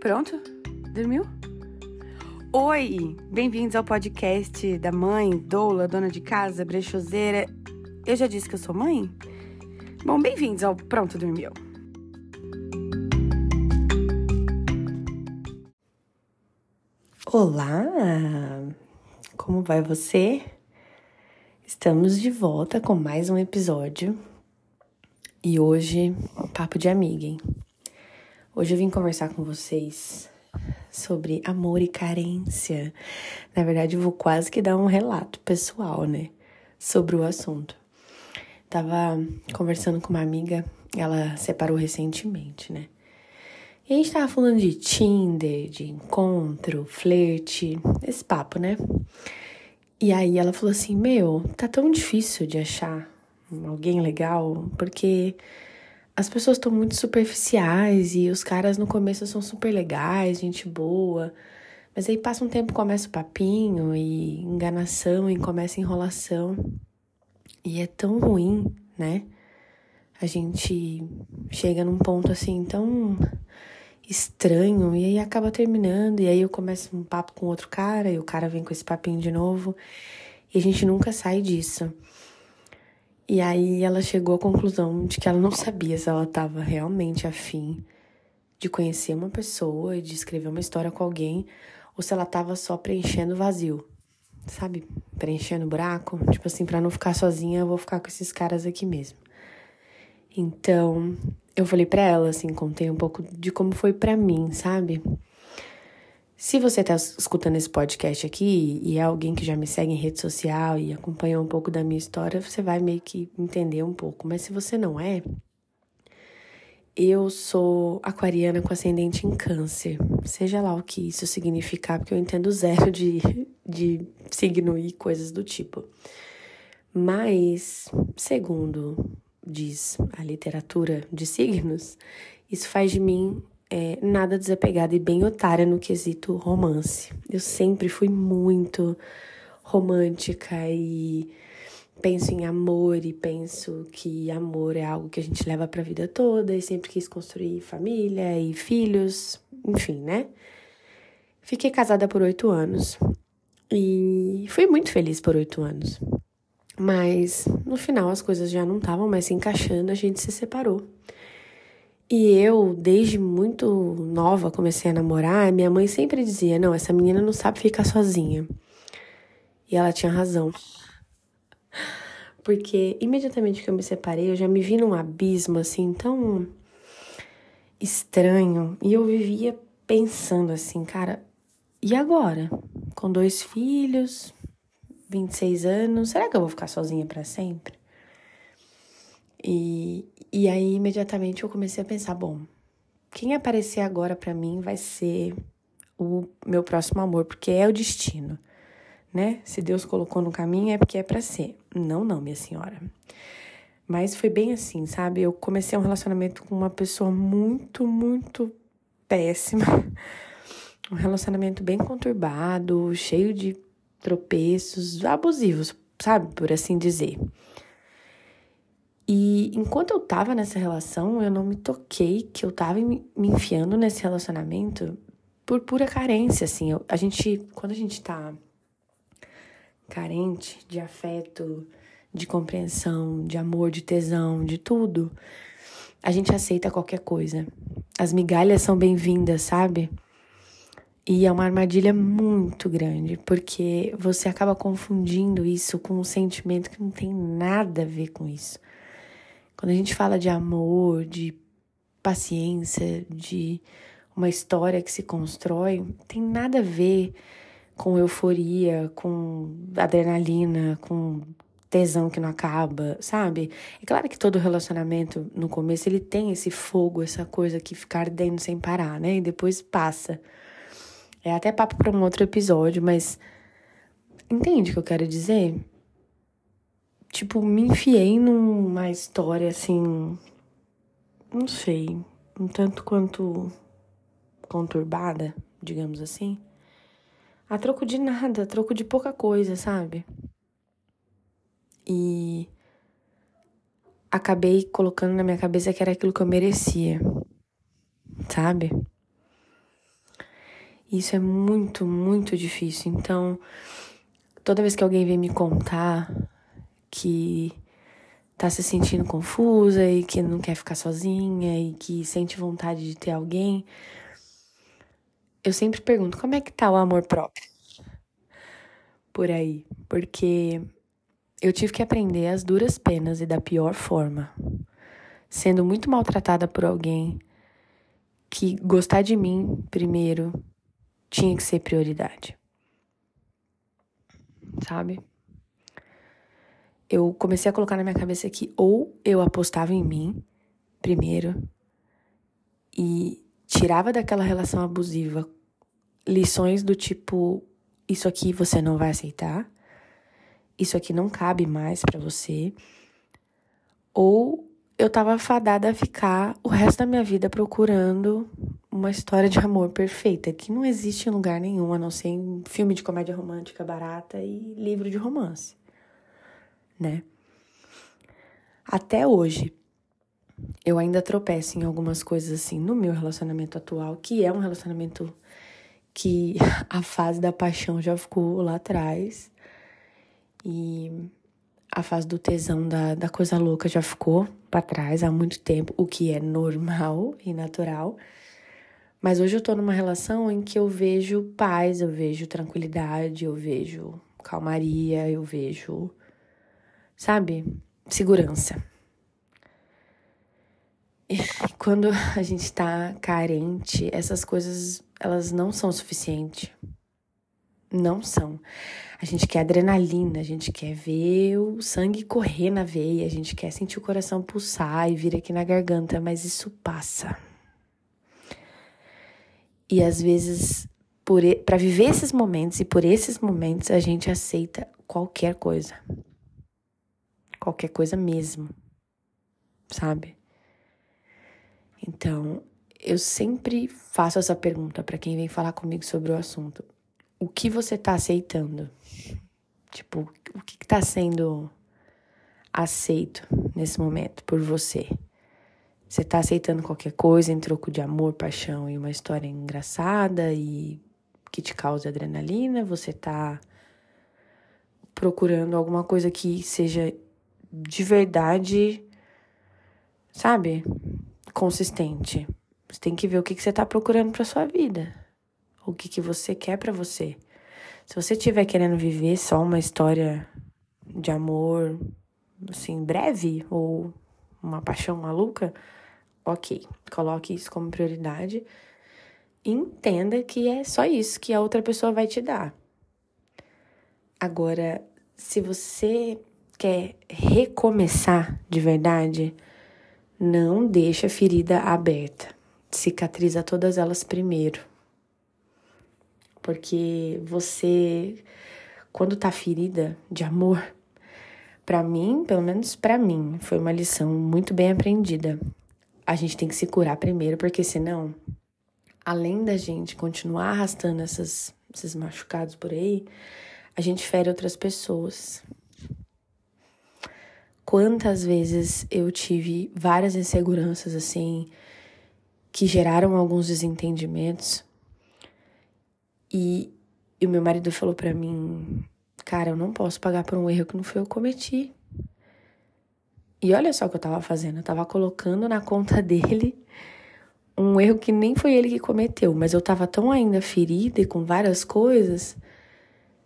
Pronto? Dormiu? Oi! Bem-vindos ao podcast da mãe, doula, dona de casa, brechoseira. Eu já disse que eu sou mãe? Bom, bem-vindos ao Pronto Dormiu. Olá! Como vai você? Estamos de volta com mais um episódio. E hoje, papo de amiga, hein? Hoje eu vim conversar com vocês sobre amor e carência. Na verdade, eu vou quase que dar um relato pessoal, né? Sobre o assunto. Tava conversando com uma amiga, ela separou recentemente, né? E a gente tava falando de Tinder, de encontro, flerte, esse papo, né? E aí ela falou assim: Meu, tá tão difícil de achar alguém legal, porque as pessoas estão muito superficiais e os caras no começo são super legais, gente boa. Mas aí passa um tempo, começa o papinho e enganação e começa enrolação. E é tão ruim, né? A gente chega num ponto assim tão estranho e aí acaba terminando. E aí eu começo um papo com outro cara e o cara vem com esse papinho de novo. E a gente nunca sai disso. E aí ela chegou à conclusão de que ela não sabia se ela estava realmente afim de conhecer uma pessoa e de escrever uma história com alguém ou se ela estava só preenchendo vazio. Sabe? Preenchendo buraco, tipo assim, para não ficar sozinha, eu vou ficar com esses caras aqui mesmo. Então, eu falei para ela assim, contei um pouco de como foi para mim, sabe? Se você está escutando esse podcast aqui e é alguém que já me segue em rede social e acompanha um pouco da minha história, você vai meio que entender um pouco. Mas se você não é, eu sou aquariana com ascendente em câncer. Seja lá o que isso significar, porque eu entendo zero de, de signo e coisas do tipo. Mas, segundo diz a literatura de signos, isso faz de mim é, nada desapegada e bem otária no quesito romance. Eu sempre fui muito romântica e penso em amor e penso que amor é algo que a gente leva para a vida toda e sempre quis construir família e filhos, enfim, né? Fiquei casada por oito anos e fui muito feliz por oito anos. Mas no final as coisas já não estavam mais se encaixando, a gente se separou. E eu, desde muito nova, comecei a namorar, minha mãe sempre dizia: Não, essa menina não sabe ficar sozinha. E ela tinha razão. Porque imediatamente que eu me separei, eu já me vi num abismo assim tão estranho. E eu vivia pensando assim, cara, e agora? Com dois filhos, 26 anos, será que eu vou ficar sozinha para sempre? E, e aí, imediatamente, eu comecei a pensar: bom, quem aparecer agora para mim vai ser o meu próximo amor, porque é o destino, né? Se Deus colocou no caminho é porque é para ser. Não, não, minha senhora. Mas foi bem assim, sabe? Eu comecei um relacionamento com uma pessoa muito, muito péssima. Um relacionamento bem conturbado, cheio de tropeços abusivos, sabe? Por assim dizer. E enquanto eu tava nessa relação, eu não me toquei que eu tava me enfiando nesse relacionamento por pura carência, assim. Eu, a gente, quando a gente tá carente de afeto, de compreensão, de amor, de tesão, de tudo, a gente aceita qualquer coisa. As migalhas são bem-vindas, sabe? E é uma armadilha muito grande, porque você acaba confundindo isso com um sentimento que não tem nada a ver com isso. Quando a gente fala de amor, de paciência, de uma história que se constrói, tem nada a ver com euforia, com adrenalina, com tesão que não acaba, sabe? É claro que todo relacionamento no começo ele tem esse fogo, essa coisa que fica ardendo sem parar, né? E depois passa. É até papo para um outro episódio, mas entende o que eu quero dizer? Tipo, me enfiei numa história assim, não sei, um tanto quanto conturbada, digamos assim. A troco de nada, a troco de pouca coisa, sabe? E acabei colocando na minha cabeça que era aquilo que eu merecia, sabe? Isso é muito, muito difícil. Então, toda vez que alguém vem me contar que tá se sentindo confusa e que não quer ficar sozinha e que sente vontade de ter alguém, eu sempre pergunto como é que tá o amor próprio por aí, porque eu tive que aprender as duras penas e da pior forma, sendo muito maltratada por alguém que gostar de mim primeiro tinha que ser prioridade. Sabe? Eu comecei a colocar na minha cabeça que ou eu apostava em mim primeiro e tirava daquela relação abusiva lições do tipo isso aqui você não vai aceitar, isso aqui não cabe mais para você, ou eu tava fadada a ficar o resto da minha vida procurando uma história de amor perfeita, que não existe em lugar nenhum, a não ser em filme de comédia romântica barata e livro de romance né? Até hoje, eu ainda tropeço em algumas coisas assim no meu relacionamento atual, que é um relacionamento que a fase da paixão já ficou lá atrás. E a fase do tesão da, da coisa louca já ficou para trás há muito tempo, o que é normal e natural. Mas hoje eu tô numa relação em que eu vejo paz, eu vejo tranquilidade, eu vejo calmaria, eu vejo sabe? Segurança. E quando a gente tá carente, essas coisas, elas não são suficientes. Não são. A gente quer adrenalina, a gente quer ver o sangue correr na veia, a gente quer sentir o coração pulsar e vir aqui na garganta, mas isso passa. E às vezes, para viver esses momentos e por esses momentos, a gente aceita qualquer coisa qualquer coisa mesmo, sabe? Então, eu sempre faço essa pergunta para quem vem falar comigo sobre o assunto. O que você tá aceitando? Tipo, o que, que tá sendo aceito nesse momento por você? Você tá aceitando qualquer coisa em troco de amor, paixão e uma história engraçada e que te cause adrenalina? Você tá procurando alguma coisa que seja de verdade, sabe? Consistente. Você tem que ver o que, que você está procurando para sua vida. O que, que você quer para você. Se você estiver querendo viver só uma história de amor, assim, breve, ou uma paixão maluca, ok. Coloque isso como prioridade. Entenda que é só isso que a outra pessoa vai te dar. Agora, se você quer recomeçar de verdade, não deixa a ferida aberta. Cicatriza todas elas primeiro. Porque você, quando tá ferida de amor, para mim, pelo menos para mim, foi uma lição muito bem aprendida. A gente tem que se curar primeiro, porque senão, além da gente continuar arrastando essas, esses machucados por aí, a gente fere outras pessoas. Quantas vezes eu tive várias inseguranças assim que geraram alguns desentendimentos e, e o meu marido falou para mim, cara, eu não posso pagar por um erro que não foi eu cometi. E olha só o que eu tava fazendo, eu tava colocando na conta dele um erro que nem foi ele que cometeu, mas eu tava tão ainda ferida e com várias coisas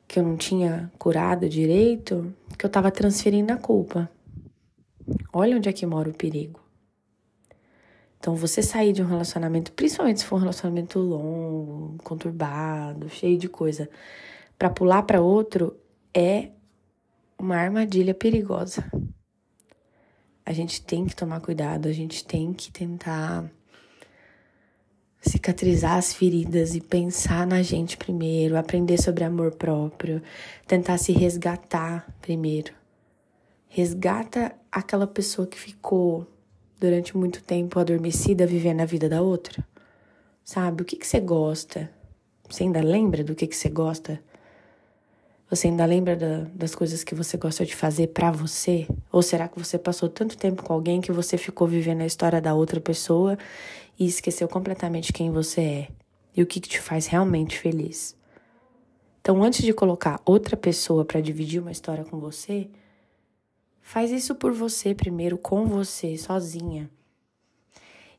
que eu não tinha curado direito, que eu tava transferindo a culpa. Olha onde é que mora o perigo. Então, você sair de um relacionamento, principalmente se for um relacionamento longo, conturbado, cheio de coisa, para pular para outro é uma armadilha perigosa. A gente tem que tomar cuidado, a gente tem que tentar cicatrizar as feridas e pensar na gente primeiro, aprender sobre amor próprio, tentar se resgatar primeiro. Resgata aquela pessoa que ficou durante muito tempo adormecida vivendo a vida da outra. Sabe? O que, que você gosta? Você ainda lembra do que, que você gosta? Você ainda lembra da, das coisas que você gosta de fazer para você? Ou será que você passou tanto tempo com alguém que você ficou vivendo a história da outra pessoa e esqueceu completamente quem você é? e o que, que te faz realmente feliz. Então, antes de colocar outra pessoa para dividir uma história com você, faz isso por você primeiro, com você, sozinha.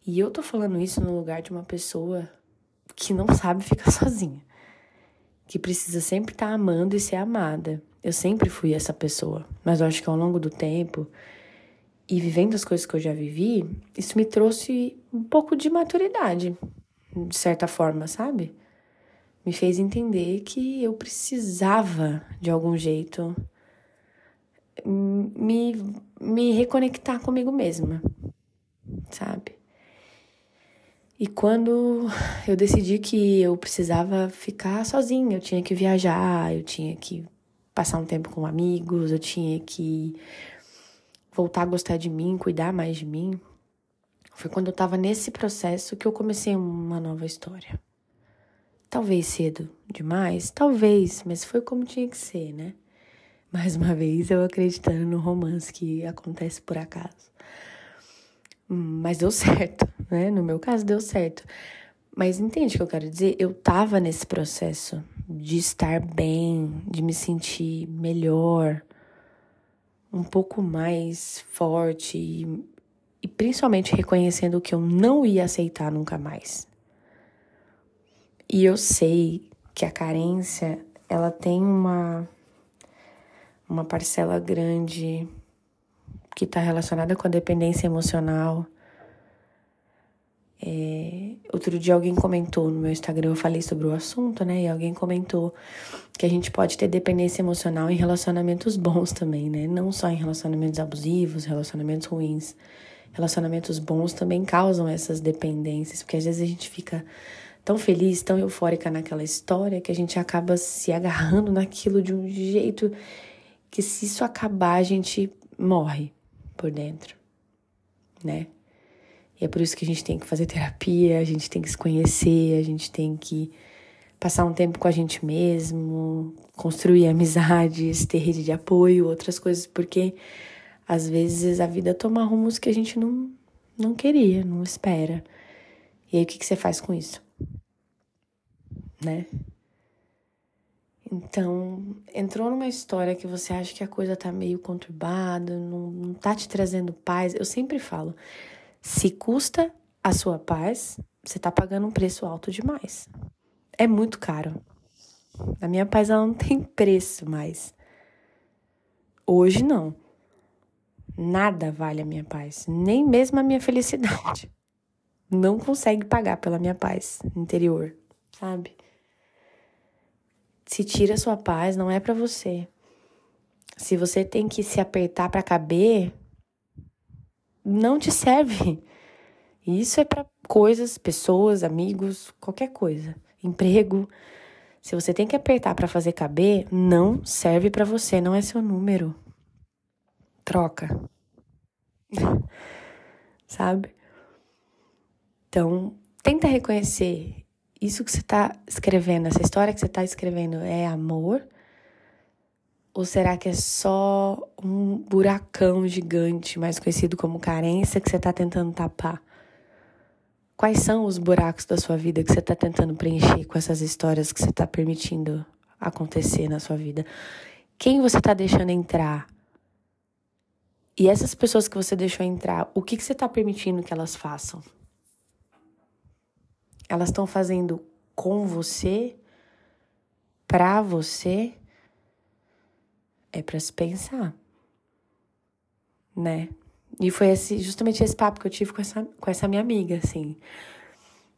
E eu tô falando isso no lugar de uma pessoa que não sabe ficar sozinha, que precisa sempre estar tá amando e ser amada. Eu sempre fui essa pessoa, mas eu acho que ao longo do tempo e vivendo as coisas que eu já vivi, isso me trouxe um pouco de maturidade, de certa forma, sabe? Me fez entender que eu precisava, de algum jeito, me, me reconectar comigo mesma, sabe? E quando eu decidi que eu precisava ficar sozinha, eu tinha que viajar, eu tinha que passar um tempo com amigos, eu tinha que voltar a gostar de mim, cuidar mais de mim. Foi quando eu tava nesse processo que eu comecei uma nova história. Talvez cedo demais, talvez, mas foi como tinha que ser, né? Mais uma vez eu acreditando no romance que acontece por acaso. Mas deu certo, né? No meu caso deu certo. Mas entende o que eu quero dizer? Eu tava nesse processo de estar bem, de me sentir melhor, um pouco mais forte e, e principalmente reconhecendo que eu não ia aceitar nunca mais. E eu sei que a carência, ela tem uma uma parcela grande que está relacionada com a dependência emocional, é, outro dia alguém comentou no meu Instagram, eu falei sobre o assunto, né? E alguém comentou que a gente pode ter dependência emocional em relacionamentos bons também, né? Não só em relacionamentos abusivos, relacionamentos ruins. Relacionamentos bons também causam essas dependências, porque às vezes a gente fica tão feliz, tão eufórica naquela história que a gente acaba se agarrando naquilo de um jeito que se isso acabar a gente morre por dentro, né? E é por isso que a gente tem que fazer terapia, a gente tem que se conhecer, a gente tem que passar um tempo com a gente mesmo, construir amizades, ter rede de apoio, outras coisas, porque às vezes a vida toma rumos que a gente não, não queria, não espera. E aí o que, que você faz com isso? Né? Então, entrou numa história que você acha que a coisa tá meio conturbada, não, não tá te trazendo paz. Eu sempre falo, se custa a sua paz, você está pagando um preço alto demais. É muito caro. A minha paz ela não tem preço mais. Hoje não. Nada vale a minha paz, nem mesmo a minha felicidade. Não consegue pagar pela minha paz interior, sabe? Se tira a sua paz, não é para você. Se você tem que se apertar para caber, não te serve. Isso é para coisas, pessoas, amigos, qualquer coisa. Emprego. Se você tem que apertar para fazer caber, não serve para você, não é seu número. Troca. Sabe? Então, tenta reconhecer isso que você está escrevendo, essa história que você está escrevendo é amor ou será que é só um buracão gigante, mais conhecido como carência, que você está tentando tapar? Quais são os buracos da sua vida que você está tentando preencher com essas histórias que você está permitindo acontecer na sua vida? Quem você está deixando entrar? E essas pessoas que você deixou entrar, o que, que você está permitindo que elas façam? Elas estão fazendo com você, para você é para se pensar, né? E foi esse, justamente esse papo que eu tive com essa, com essa minha amiga, assim.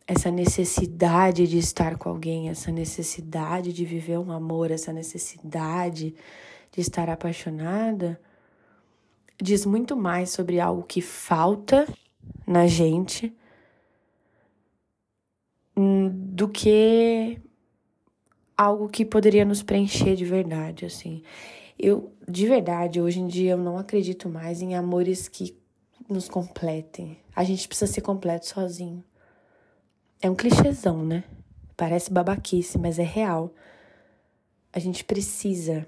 Essa necessidade de estar com alguém, essa necessidade de viver um amor, essa necessidade de estar apaixonada, diz muito mais sobre algo que falta na gente do que algo que poderia nos preencher de verdade, assim. Eu, de verdade, hoje em dia eu não acredito mais em amores que nos completem. A gente precisa ser completo sozinho. É um clichêzão, né? Parece babaquice, mas é real. A gente precisa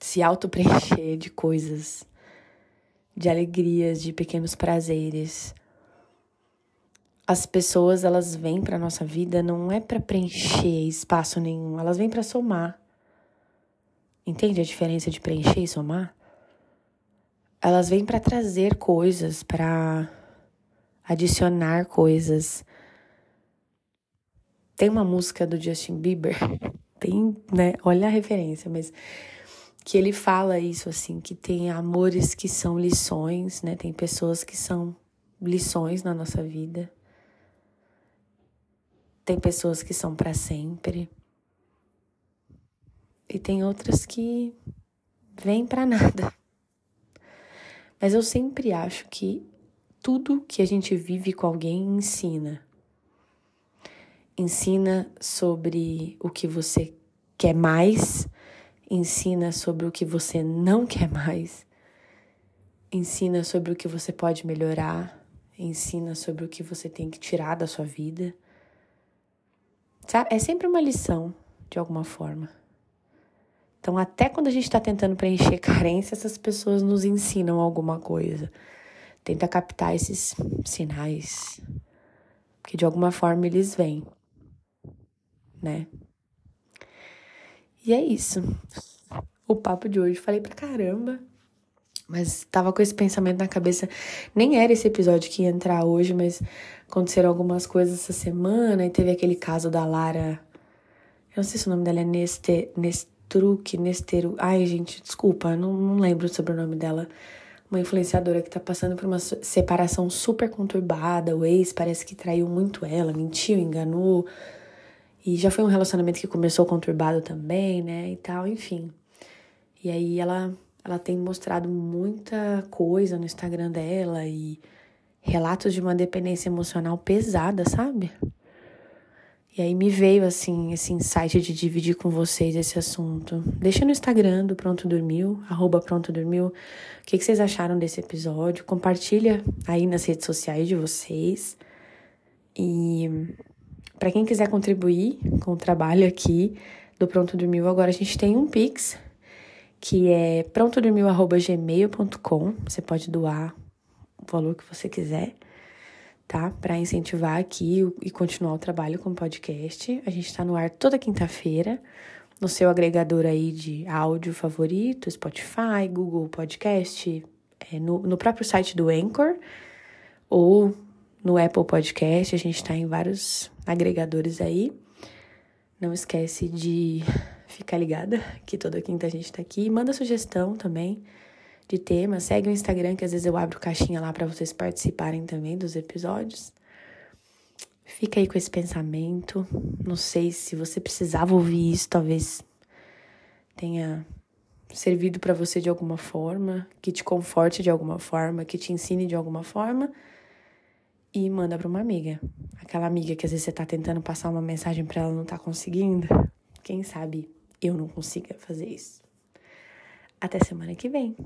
se auto-preencher de coisas, de alegrias, de pequenos prazeres. As pessoas elas vêm para nossa vida não é para preencher espaço nenhum, elas vêm para somar. Entende a diferença de preencher e somar? Elas vêm para trazer coisas, para adicionar coisas. Tem uma música do Justin Bieber, tem, né? Olha a referência, mas que ele fala isso assim, que tem amores que são lições, né? Tem pessoas que são lições na nossa vida. Tem pessoas que são para sempre. E tem outras que vêm para nada. Mas eu sempre acho que tudo que a gente vive com alguém ensina. Ensina sobre o que você quer mais, ensina sobre o que você não quer mais, ensina sobre o que você pode melhorar, ensina sobre o que você tem que tirar da sua vida. Sabe? É sempre uma lição, de alguma forma. Então, até quando a gente está tentando preencher carência, essas pessoas nos ensinam alguma coisa. Tenta captar esses sinais. Porque de alguma forma eles vêm. Né? E é isso. O papo de hoje. Falei pra caramba. Mas tava com esse pensamento na cabeça. Nem era esse episódio que ia entrar hoje, mas aconteceram algumas coisas essa semana. E teve aquele caso da Lara. Eu não sei se o nome dela é Neste, Nestruc, Nesteru. Ai, gente, desculpa, não, não lembro sobre o nome dela. Uma influenciadora que tá passando por uma separação super conturbada. O ex parece que traiu muito ela, mentiu, enganou. E já foi um relacionamento que começou conturbado também, né? E tal, enfim. E aí ela ela tem mostrado muita coisa no Instagram dela e relatos de uma dependência emocional pesada, sabe? E aí me veio assim esse insight de dividir com vocês esse assunto. Deixa no Instagram do Pronto Dormiu, arroba Pronto Dormiu, o que, que vocês acharam desse episódio. Compartilha aí nas redes sociais de vocês. E para quem quiser contribuir com o trabalho aqui do Pronto Dormiu, agora a gente tem um Pix que é prontodormil.gmail.com. Você pode doar o valor que você quiser, tá? Para incentivar aqui e continuar o trabalho com o podcast. A gente está no ar toda quinta-feira, no seu agregador aí de áudio favorito, Spotify, Google Podcast, é, no, no próprio site do Anchor ou no Apple Podcast. A gente está em vários agregadores aí. Não esquece de ficar ligada que toda quinta a gente tá aqui. Manda sugestão também de tema. Segue o Instagram, que às vezes eu abro caixinha lá para vocês participarem também dos episódios. Fica aí com esse pensamento. Não sei se você precisava ouvir isso, talvez tenha servido para você de alguma forma, que te conforte de alguma forma, que te ensine de alguma forma. E manda para uma amiga. Aquela amiga que às vezes você tá tentando passar uma mensagem para ela não tá conseguindo. Quem sabe eu não consiga fazer isso. Até semana que vem.